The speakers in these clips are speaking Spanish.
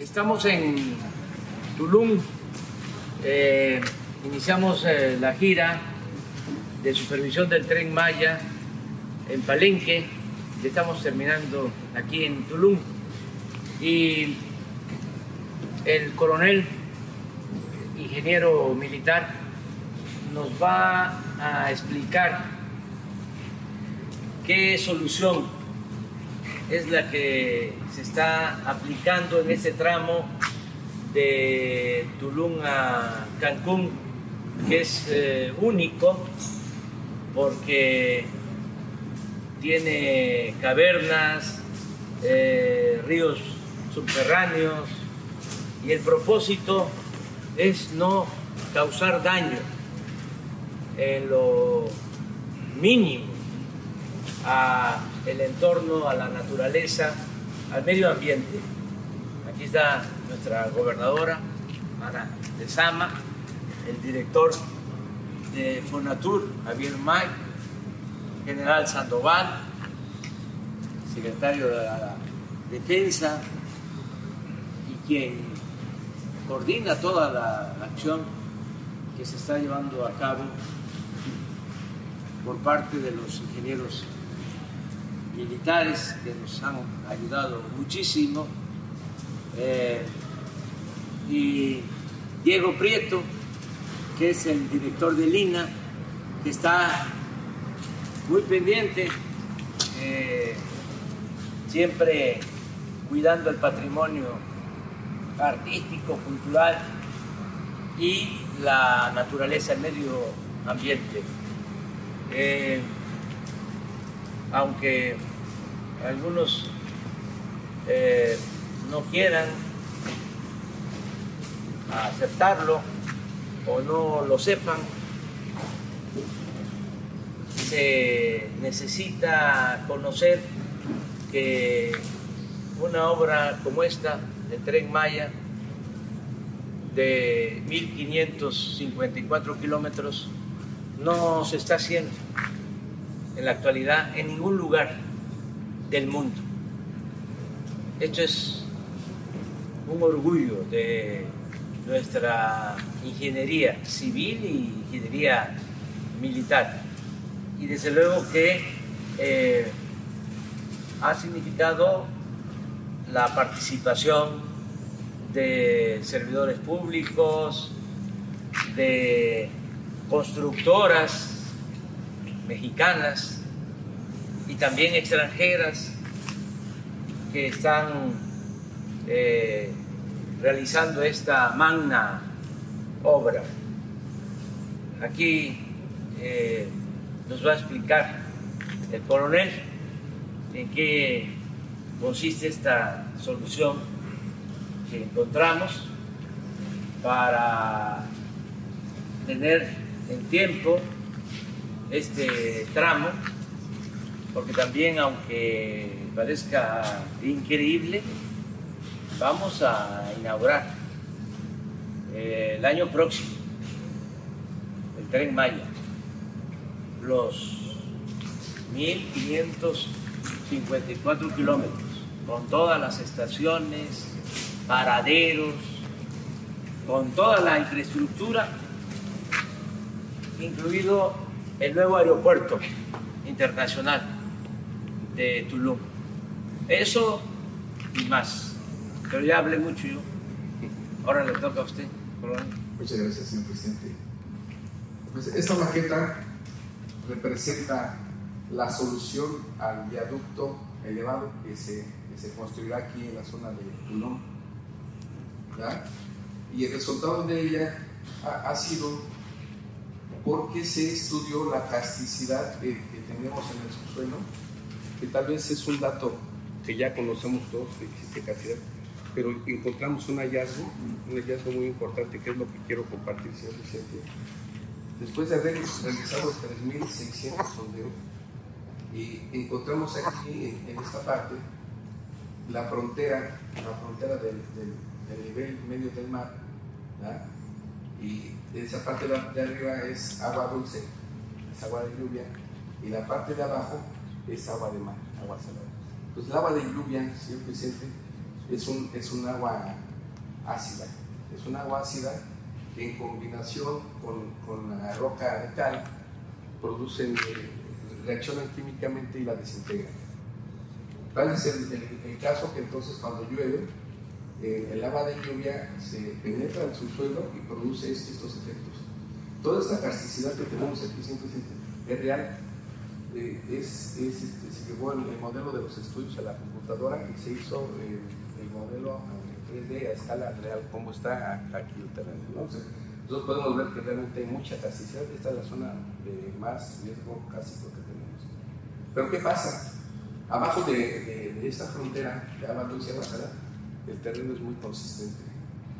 Estamos en Tulum, eh, iniciamos eh, la gira de supervisión del tren Maya en Palenque, ya estamos terminando aquí en Tulum. Y el coronel ingeniero militar nos va a explicar qué solución es la que se está aplicando en este tramo de Tulum a Cancún, que es eh, único porque tiene cavernas, eh, ríos subterráneos y el propósito es no causar daño en lo mínimo a el entorno, a la naturaleza, al medio ambiente. Aquí está nuestra gobernadora, Mara de Sama, el director de Fonatur, Javier May, general Sandoval, secretario de la Defensa y quien coordina toda la acción que se está llevando a cabo por parte de los ingenieros militares que nos han ayudado muchísimo. Eh, y Diego Prieto, que es el director de Lina, que está muy pendiente, eh, siempre cuidando el patrimonio artístico, cultural y la naturaleza, el medio ambiente. Eh, aunque algunos eh, no quieran aceptarlo o no lo sepan, se necesita conocer que una obra como esta, el tren Maya, de 1554 kilómetros, no se está haciendo en la actualidad en ningún lugar del mundo. Esto es un orgullo de nuestra ingeniería civil y ingeniería militar. Y desde luego que eh, ha significado la participación de servidores públicos, de constructoras mexicanas y también extranjeras que están eh, realizando esta magna obra. Aquí eh, nos va a explicar el coronel en qué consiste esta solución que encontramos para tener en tiempo este tramo, porque también aunque parezca increíble, vamos a inaugurar eh, el año próximo el tren Maya, los 1.554 kilómetros, con todas las estaciones, paraderos, con toda la infraestructura, incluido el nuevo aeropuerto internacional de Tulum. Eso y más. Pero ya hablé mucho yo. Ahora le toca a usted. Muchas gracias, señor presidente. Pues esta maqueta representa la solución al viaducto elevado que se, se construirá aquí en la zona de Tulum. Y el resultado de ella ha, ha sido porque se estudió la casticidad que, que, tenemos en el subsuelo, que tal vez es un dato que ya conocemos todos, que existe casticidad, pero encontramos un hallazgo, un hallazgo muy importante, que es lo que quiero compartir, señor presidente. Después de haber realizado 3.600 sondeos, y encontramos aquí, en, en, esta parte, la frontera, la frontera del, del, del nivel medio del mar, ¿verdad? y esa parte de arriba es agua dulce, es agua de lluvia, y la parte de abajo es agua de mar, agua salada. Pues el agua de lluvia, señor presidente, es un, es un agua ácida. Es un agua ácida que en combinación con, con la roca de cal producen, eh, reaccionan químicamente y la desintegran. Tal es el, el, caso que entonces cuando llueve, eh, el agua de lluvia se penetra en su suelo y produce estos efectos. Toda esta casticidad que tenemos aquí siempre es real. Eh, es, es este, se llevó el, modelo de los estudios a la computadora y se hizo el modelo en 3D a escala real, como está aquí el terreno. Entonces, nosotros podemos ver que realmente hay mucha casticidad. Esta es la zona de más riesgo cásico que tenemos. Pero ¿qué pasa? Abajo de, de, esta frontera de agua dulce y el terreno es muy consistente,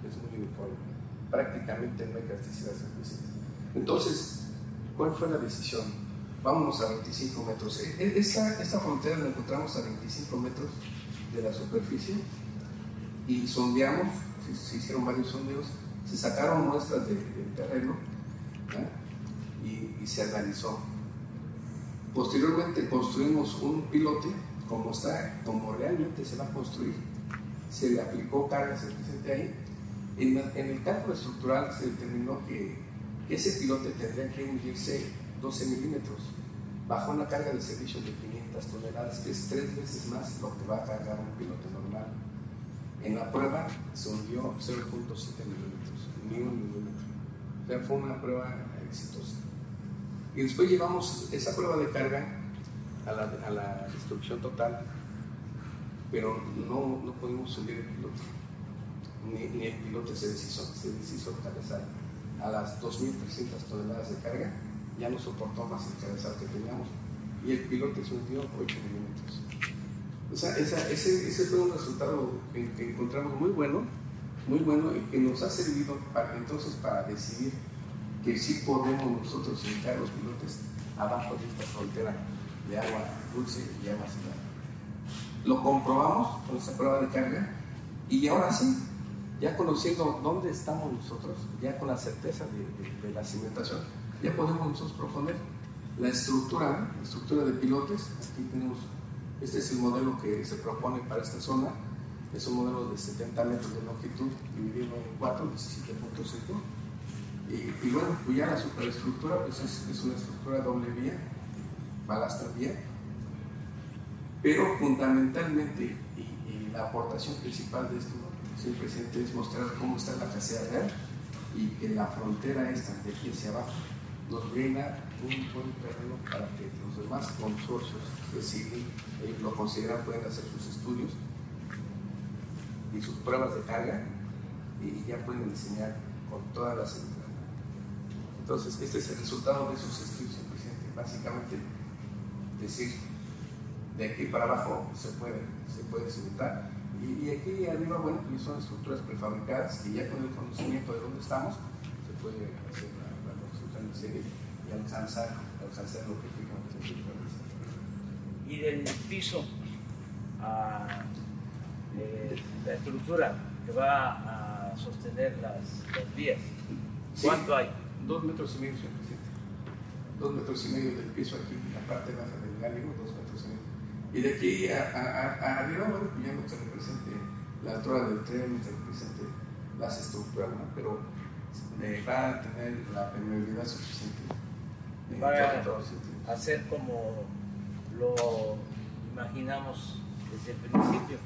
es muy uniforme. Prácticamente no hay casticidad. Entonces, ¿cuál fue la decisión? Vámonos a 25 metros. E, e, esta, frontera la encontramos a 25 metros de la superficie y sondeamos, se, hicieron varios sondeos, se sacaron muestras del terreno y, se analizó. Posteriormente construimos un pilote como está, como realmente se va a construir. Se le aplicó carga suficiente ahí. En, en el cálculo estructural se determinó que ese pilote tendría que hundirse 12 milímetros bajo una carga de servicio de 500 toneladas, que es tres veces más lo que va a cargar un pilote normal. En la prueba se hundió 0.7 milímetros, ni un milímetro. O sea, fue una prueba exitosa. Y después llevamos esa prueba de carga a la, la destrucción total, pero no, no pudimos subir el piloto. Ni, el piloto se deshizo, se deshizo. A las 2.300 toneladas de carga ya no soportó más el cabezal que teníamos y el piloto se hundió 8 milímetros. O sea, ese, ese, fue un resultado que, encontramos muy bueno, muy bueno y que nos ha servido para, entonces para decidir que sí podemos nosotros hincar los pilotes abajo de esta frontera de agua dulce y agua salada. Lo comprobamos con esa prueba de carga y ahora sí, ya conociendo dónde estamos nosotros, ya con la certeza de la cimentación, ya podemos nosotros proponer la estructura, la estructura de pilotes. Aquí tenemos este es el modelo que se propone para esta zona. Es un modelo de 70 metros de longitud, dividido en 4, 17.5. Y, y, bueno, pues ya la superestructura pues es, una estructura doble vía, balastra vía. Pero fundamentalmente, y, y, la aportación principal de esto, señor presidente, es mostrar cómo está la casera real y que la frontera esta, de aquí hacia abajo, nos brinda un buen terreno para que los demás consorcios que siguen lo consideran, pueden hacer sus estudios y sus pruebas de carga y ya pueden diseñar con todas las entonces este es el resultado de esos estudios presidente. Básicamente decir de aquí para abajo se puede se puede cimentar y, y, aquí arriba bueno pues son estructuras prefabricadas que ya con el conocimiento de dónde estamos se puede hacer en y alcanzar alcanzar lo que y del piso a eh, la estructura que va a sostener las, las vías. ¿Cuánto hay? Dos metros y medio, señor presidente. Dos metros y medio del piso aquí, la parte baja del gáligo, dos metros y medio. Y de aquí a, a, arriba, bueno, ya no se represente la altura del tren, no se represente las estructuras, ¿no? pero eh, va a tener la permeabilidad suficiente. Va a hacer como lo imaginamos desde el principio.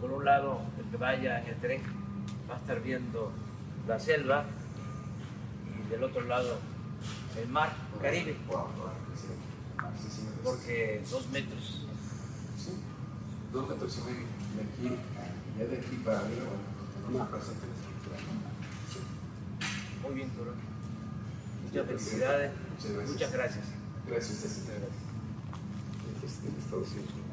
por un lado, el que vaya en el tren va a estar viendo la selva y del otro lado el mar Caribe. Porque dos metros. dos metros y medio. De aquí, ya de aquí para arriba, muy bien, Toro. Muchas felicidades. Muchas gracias. Gracias. gracias.